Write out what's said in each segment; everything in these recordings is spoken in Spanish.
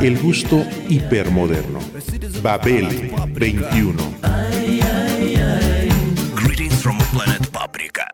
El gusto hipermoderno. Babel 21. Greetings from planet Paprika.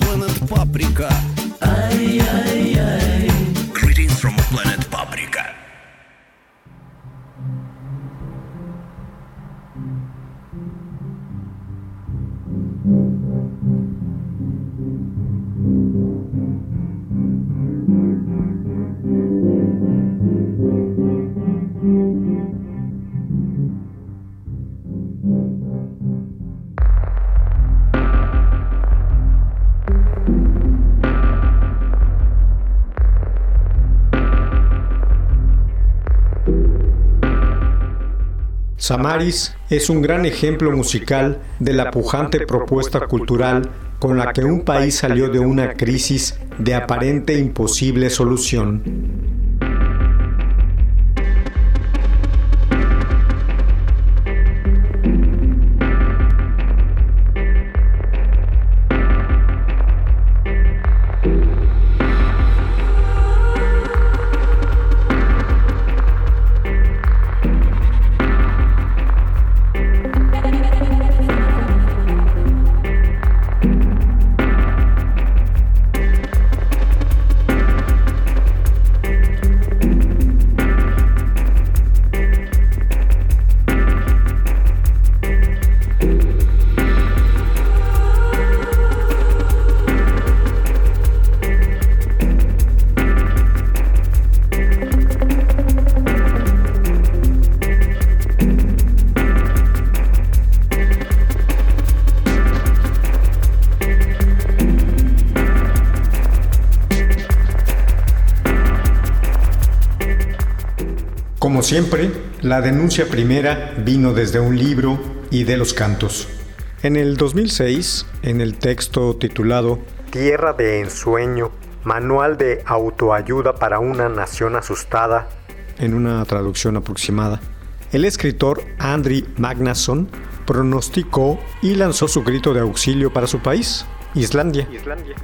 Paprika. ay, ay, ay. Greetings from a planet Samaris es un gran ejemplo musical de la pujante propuesta cultural con la que un país salió de una crisis de aparente imposible solución. Siempre, la denuncia primera vino desde un libro y de los cantos. En el 2006, en el texto titulado Tierra de Ensueño, Manual de Autoayuda para una Nación Asustada, en una traducción aproximada, el escritor Andri Magnason pronosticó y lanzó su grito de auxilio para su país, Islandia,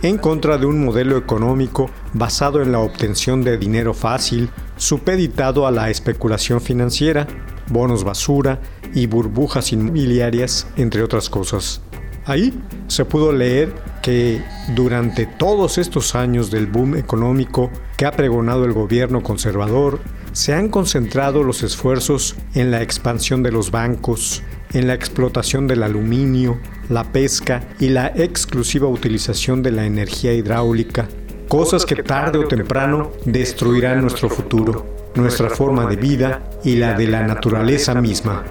en contra de un modelo económico basado en la obtención de dinero fácil, supeditado a la especulación financiera, bonos basura y burbujas inmobiliarias, entre otras cosas. Ahí se pudo leer que durante todos estos años del boom económico que ha pregonado el gobierno conservador, se han concentrado los esfuerzos en la expansión de los bancos, en la explotación del aluminio, la pesca y la exclusiva utilización de la energía hidráulica, cosas que tarde o temprano destruirán nuestro futuro, nuestra forma de vida y la de la naturaleza misma.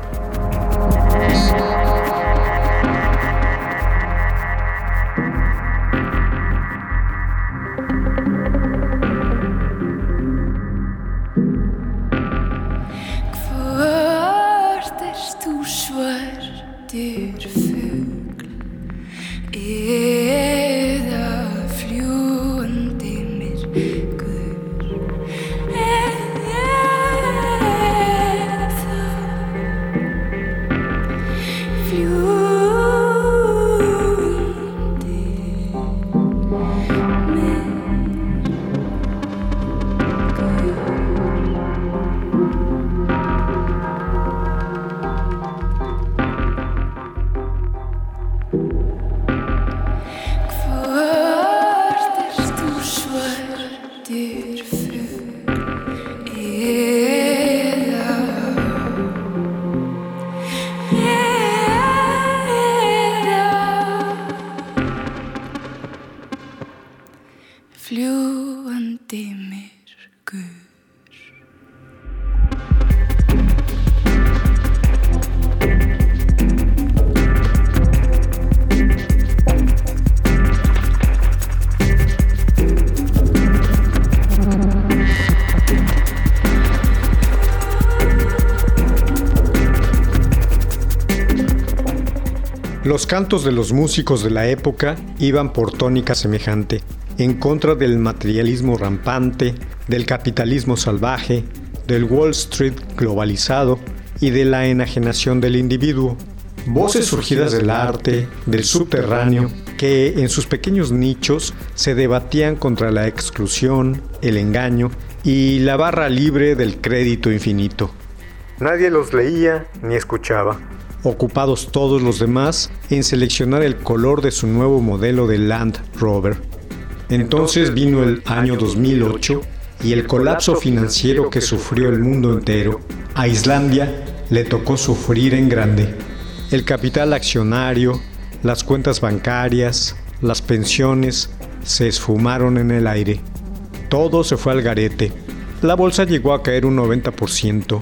Cantos de los músicos de la época iban por tónica semejante, en contra del materialismo rampante, del capitalismo salvaje, del Wall Street globalizado y de la enajenación del individuo. Voces surgidas del arte, del subterráneo, que en sus pequeños nichos se debatían contra la exclusión, el engaño y la barra libre del crédito infinito. Nadie los leía ni escuchaba ocupados todos los demás en seleccionar el color de su nuevo modelo de Land Rover. Entonces vino el año 2008 y el colapso financiero que sufrió el mundo entero. A Islandia le tocó sufrir en grande. El capital accionario, las cuentas bancarias, las pensiones se esfumaron en el aire. Todo se fue al garete. La bolsa llegó a caer un 90%.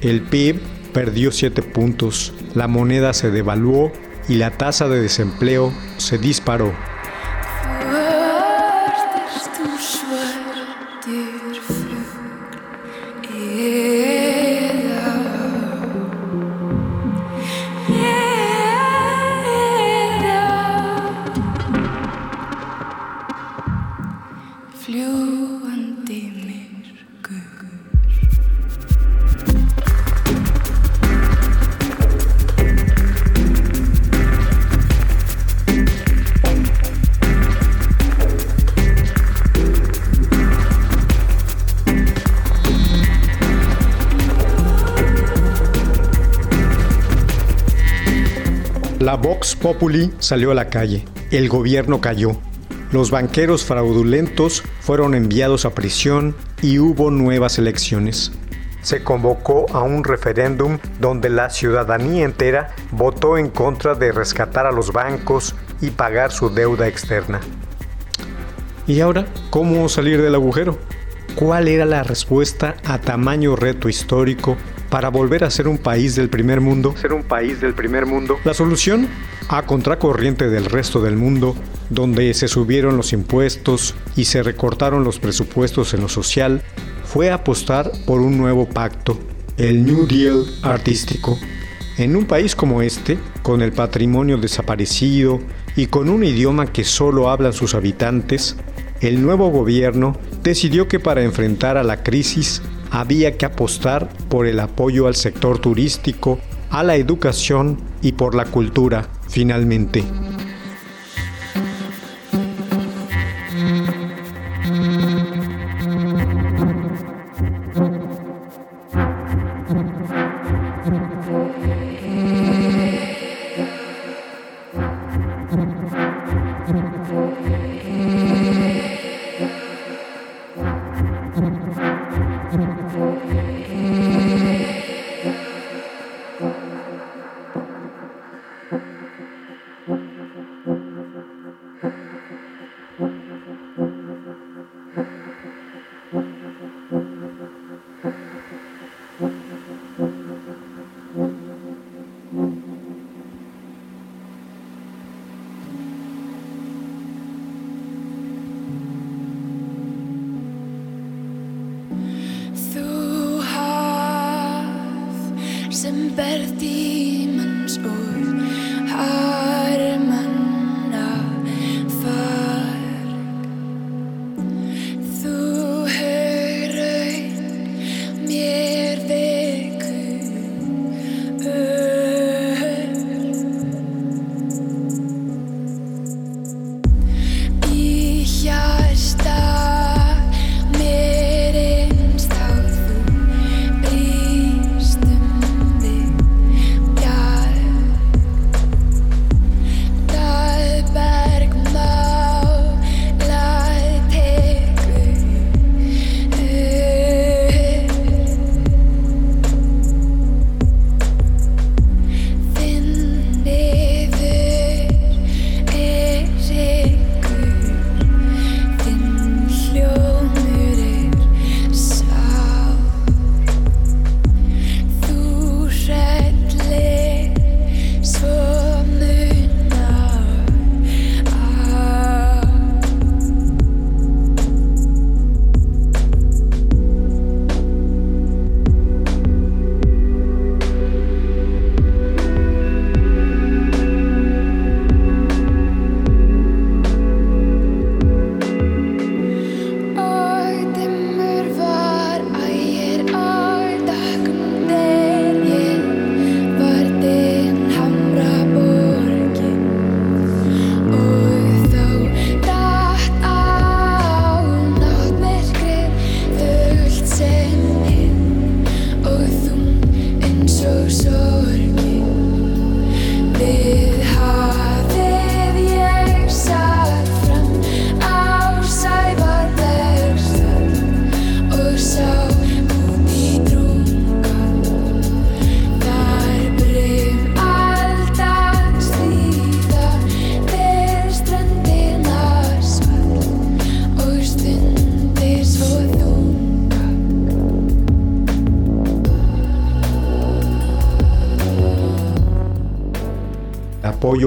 El PIB perdió 7 puntos, la moneda se devaluó y la tasa de desempleo se disparó. La Vox Populi salió a la calle, el gobierno cayó, los banqueros fraudulentos fueron enviados a prisión y hubo nuevas elecciones. Se convocó a un referéndum donde la ciudadanía entera votó en contra de rescatar a los bancos y pagar su deuda externa. ¿Y ahora cómo salir del agujero? ¿Cuál era la respuesta a tamaño reto histórico para volver a ser un país del primer mundo? Ser un país del primer mundo. La solución, a contracorriente del resto del mundo, donde se subieron los impuestos y se recortaron los presupuestos en lo social, fue apostar por un nuevo pacto, el New Deal artístico. En un país como este, con el patrimonio desaparecido y con un idioma que solo hablan sus habitantes, el nuevo gobierno decidió que para enfrentar a la crisis había que apostar por el apoyo al sector turístico, a la educación y por la cultura, finalmente.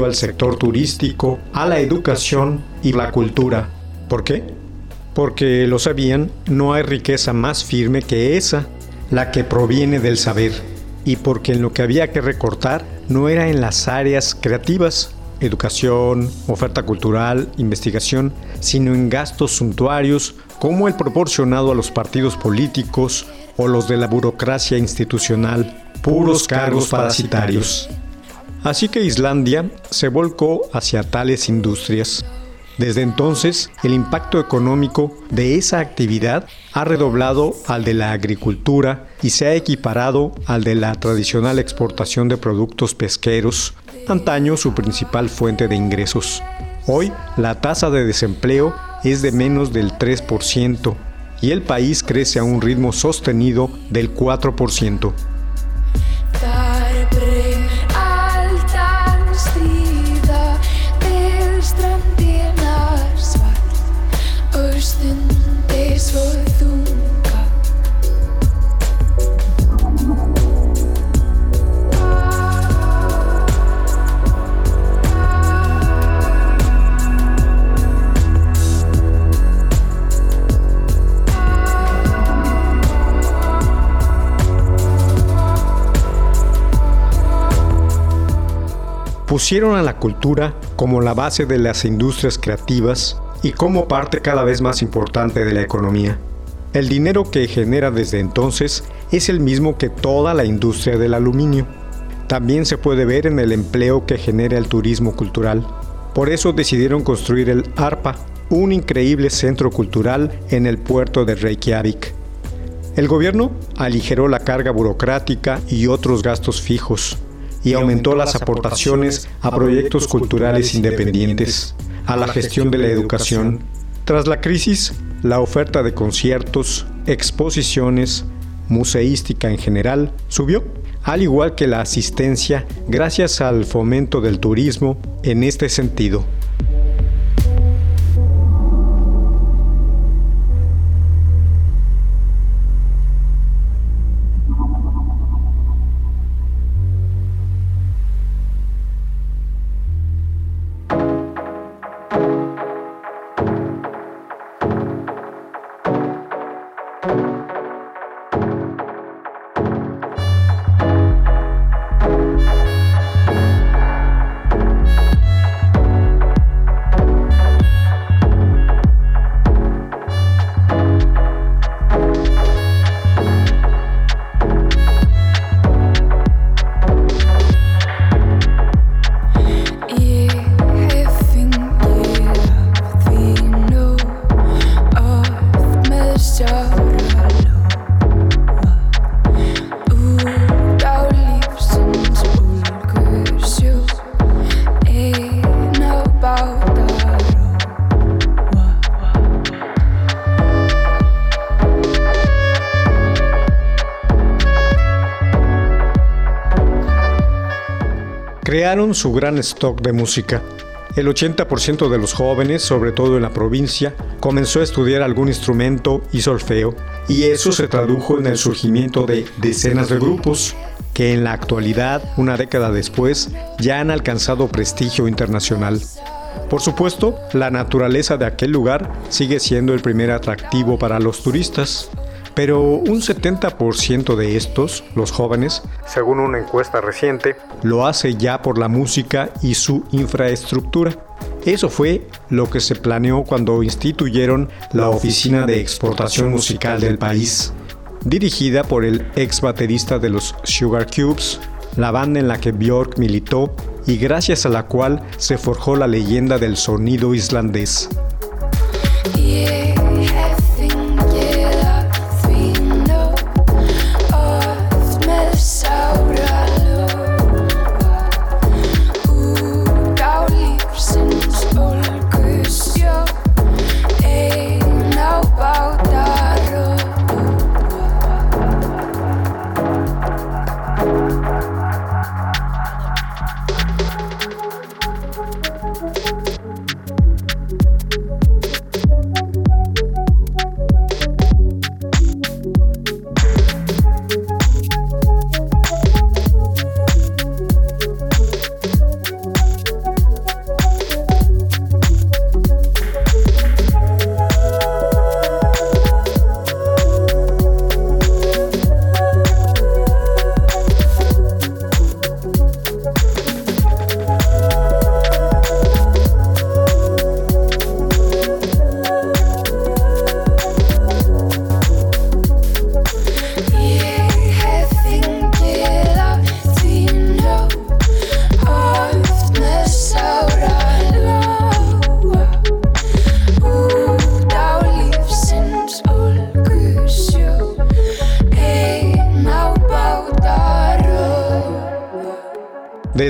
Al sector turístico, a la educación y la cultura. ¿Por qué? Porque lo sabían, no hay riqueza más firme que esa, la que proviene del saber, y porque en lo que había que recortar no era en las áreas creativas, educación, oferta cultural, investigación, sino en gastos suntuarios como el proporcionado a los partidos políticos o los de la burocracia institucional, puros cargos parasitarios. Así que Islandia se volcó hacia tales industrias. Desde entonces, el impacto económico de esa actividad ha redoblado al de la agricultura y se ha equiparado al de la tradicional exportación de productos pesqueros, antaño su principal fuente de ingresos. Hoy, la tasa de desempleo es de menos del 3% y el país crece a un ritmo sostenido del 4%. Pusieron a la cultura como la base de las industrias creativas y como parte cada vez más importante de la economía. El dinero que genera desde entonces es el mismo que toda la industria del aluminio. También se puede ver en el empleo que genera el turismo cultural. Por eso decidieron construir el ARPA, un increíble centro cultural en el puerto de Reykjavik. El gobierno aligeró la carga burocrática y otros gastos fijos, y aumentó las aportaciones a proyectos culturales independientes, a la gestión de la educación. Tras la crisis, la oferta de conciertos, exposiciones, museística en general, subió, al igual que la asistencia gracias al fomento del turismo en este sentido. Crearon su gran stock de música. El 80% de los jóvenes, sobre todo en la provincia, comenzó a estudiar algún instrumento y solfeo, y eso se tradujo en el surgimiento de decenas de grupos, que en la actualidad, una década después, ya han alcanzado prestigio internacional. Por supuesto, la naturaleza de aquel lugar sigue siendo el primer atractivo para los turistas. Pero un 70% de estos, los jóvenes, según una encuesta reciente, lo hace ya por la música y su infraestructura. Eso fue lo que se planeó cuando instituyeron la Oficina de Exportación Musical del país, dirigida por el ex baterista de los Sugar Cubes, la banda en la que Björk militó y gracias a la cual se forjó la leyenda del sonido islandés.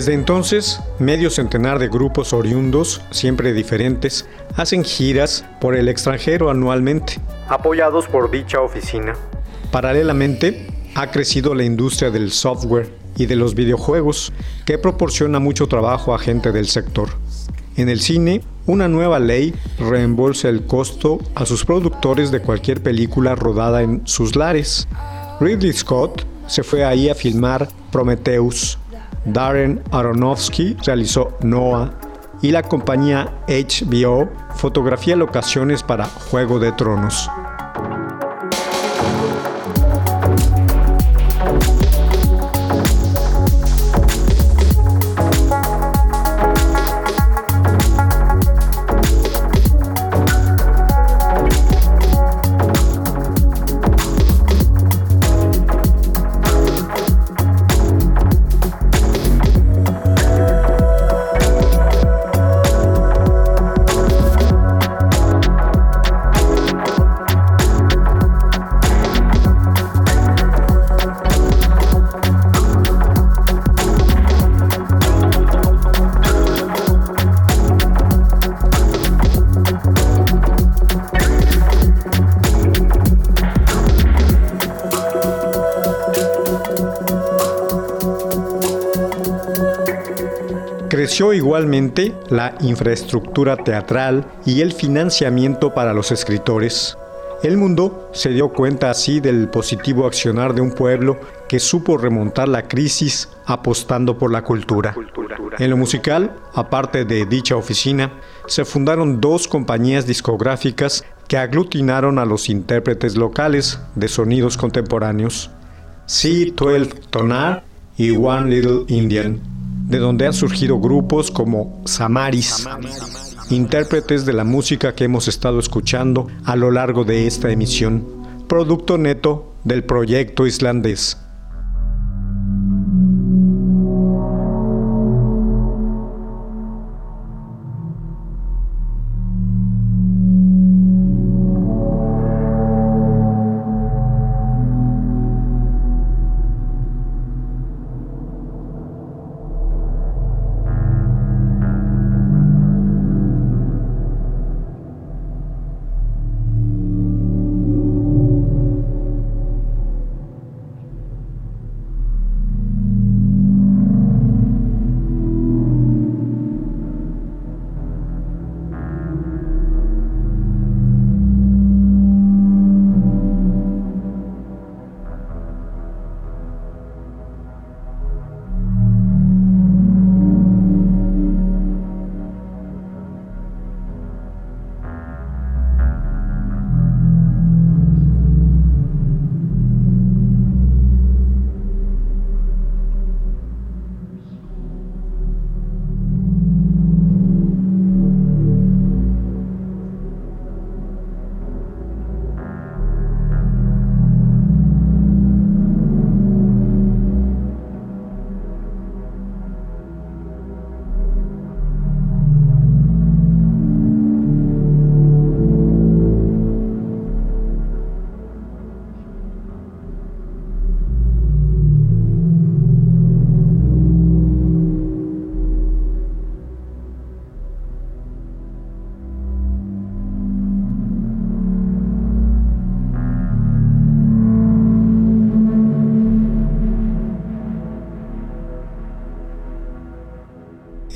Desde entonces, medio centenar de grupos oriundos, siempre diferentes, hacen giras por el extranjero anualmente, apoyados por dicha oficina. Paralelamente, ha crecido la industria del software y de los videojuegos, que proporciona mucho trabajo a gente del sector. En el cine, una nueva ley reembolsa el costo a sus productores de cualquier película rodada en sus lares. Ridley Scott se fue ahí a filmar Prometheus. Darren Aronofsky realizó Noah y la compañía HBO fotografía locaciones para Juego de Tronos. Creció igualmente la infraestructura teatral y el financiamiento para los escritores. El mundo se dio cuenta así del positivo accionar de un pueblo que supo remontar la crisis apostando por la cultura. En lo musical, aparte de dicha oficina, se fundaron dos compañías discográficas que aglutinaron a los intérpretes locales de sonidos contemporáneos, C12 Tonar y One Little Indian de donde han surgido grupos como Samaris, intérpretes de la música que hemos estado escuchando a lo largo de esta emisión, producto neto del proyecto islandés.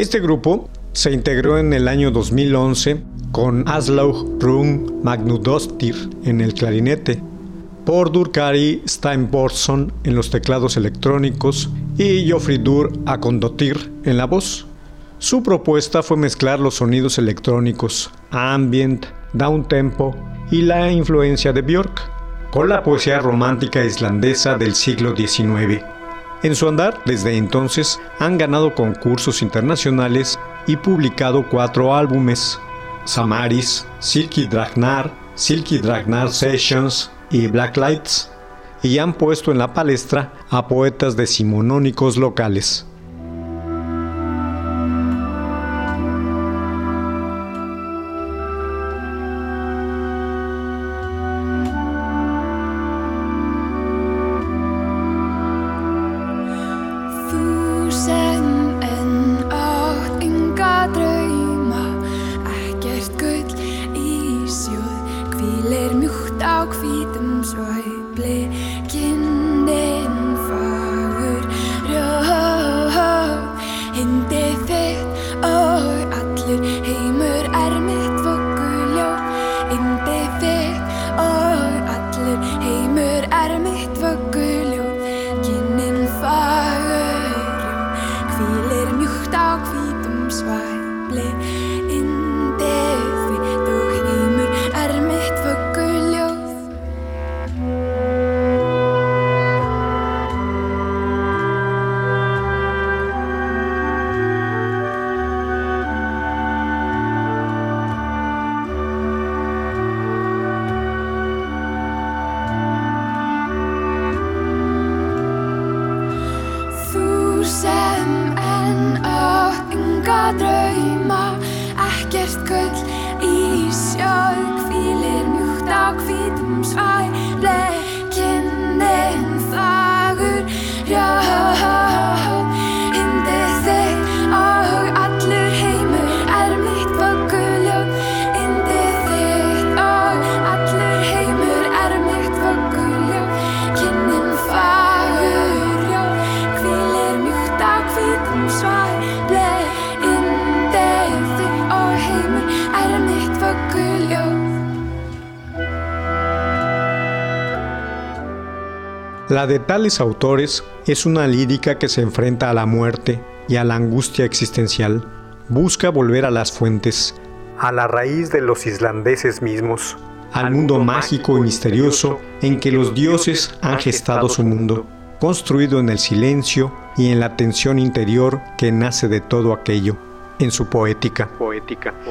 Este grupo se integró en el año 2011 con Aslaug Rung Magnudostir en el clarinete, por Kari Steinborson en los teclados electrónicos y Dur Akondotir en la voz. Su propuesta fue mezclar los sonidos electrónicos, ambient, downtempo y la influencia de Björk con la poesía romántica islandesa del siglo XIX. En su andar, desde entonces, han ganado concursos internacionales y publicado cuatro álbumes, Samaris, Silky Dragnar, Silky Dragnar Sessions y Black Lights, y han puesto en la palestra a poetas decimonónicos locales. Á hvítum svæfli enga drauma. Ekkert gull í sjóð Hvílir mjúkt á hvítum svæli Kinnin þagur rjóð La de tales autores es una lírica que se enfrenta a la muerte y a la angustia existencial. Busca volver a las fuentes, a la raíz de los islandeses mismos, al mundo mágico y misterioso en que los dioses han gestado su mundo, construido en el silencio y en la tensión interior que nace de todo aquello, en su poética.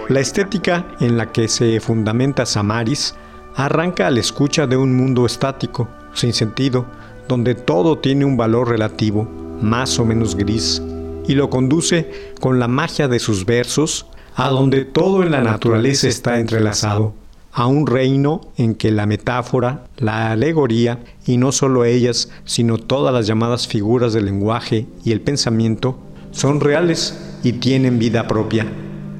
La estética en la que se fundamenta Samaris arranca a la escucha de un mundo estático, sin sentido, donde todo tiene un valor relativo, más o menos gris, y lo conduce con la magia de sus versos a donde todo en la naturaleza está entrelazado, a un reino en que la metáfora, la alegoría, y no solo ellas, sino todas las llamadas figuras del lenguaje y el pensamiento, son reales y tienen vida propia.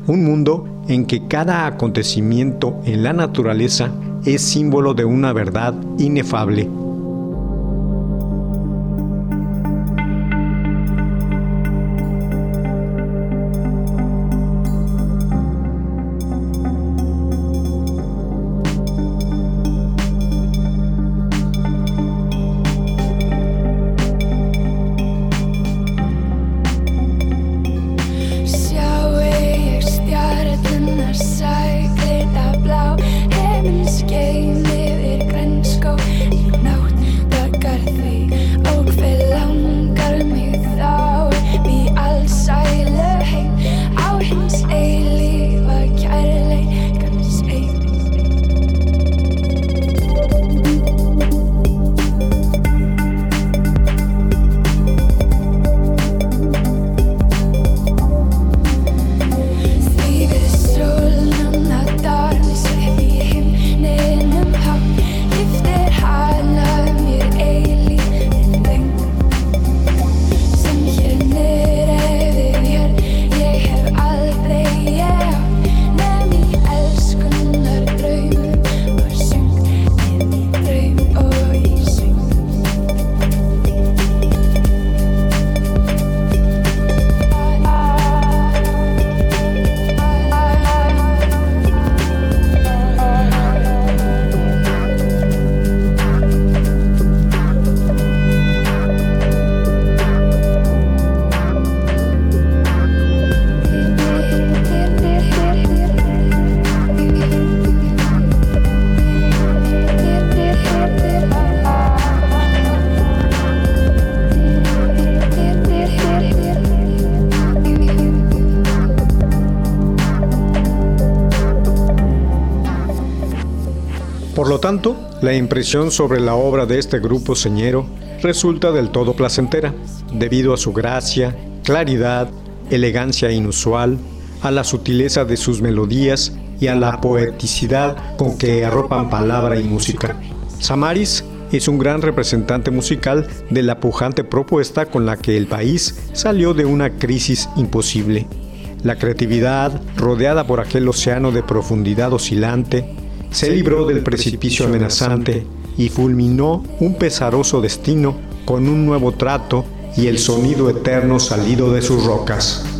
Un mundo en que cada acontecimiento en la naturaleza es símbolo de una verdad inefable. Por lo tanto, la impresión sobre la obra de este grupo señero resulta del todo placentera, debido a su gracia, claridad, elegancia inusual, a la sutileza de sus melodías y a la poeticidad con que arropan palabra y música. Samaris es un gran representante musical de la pujante propuesta con la que el país salió de una crisis imposible. La creatividad, rodeada por aquel océano de profundidad oscilante, se libró del precipicio amenazante y fulminó un pesaroso destino con un nuevo trato y el sonido eterno salido de sus rocas.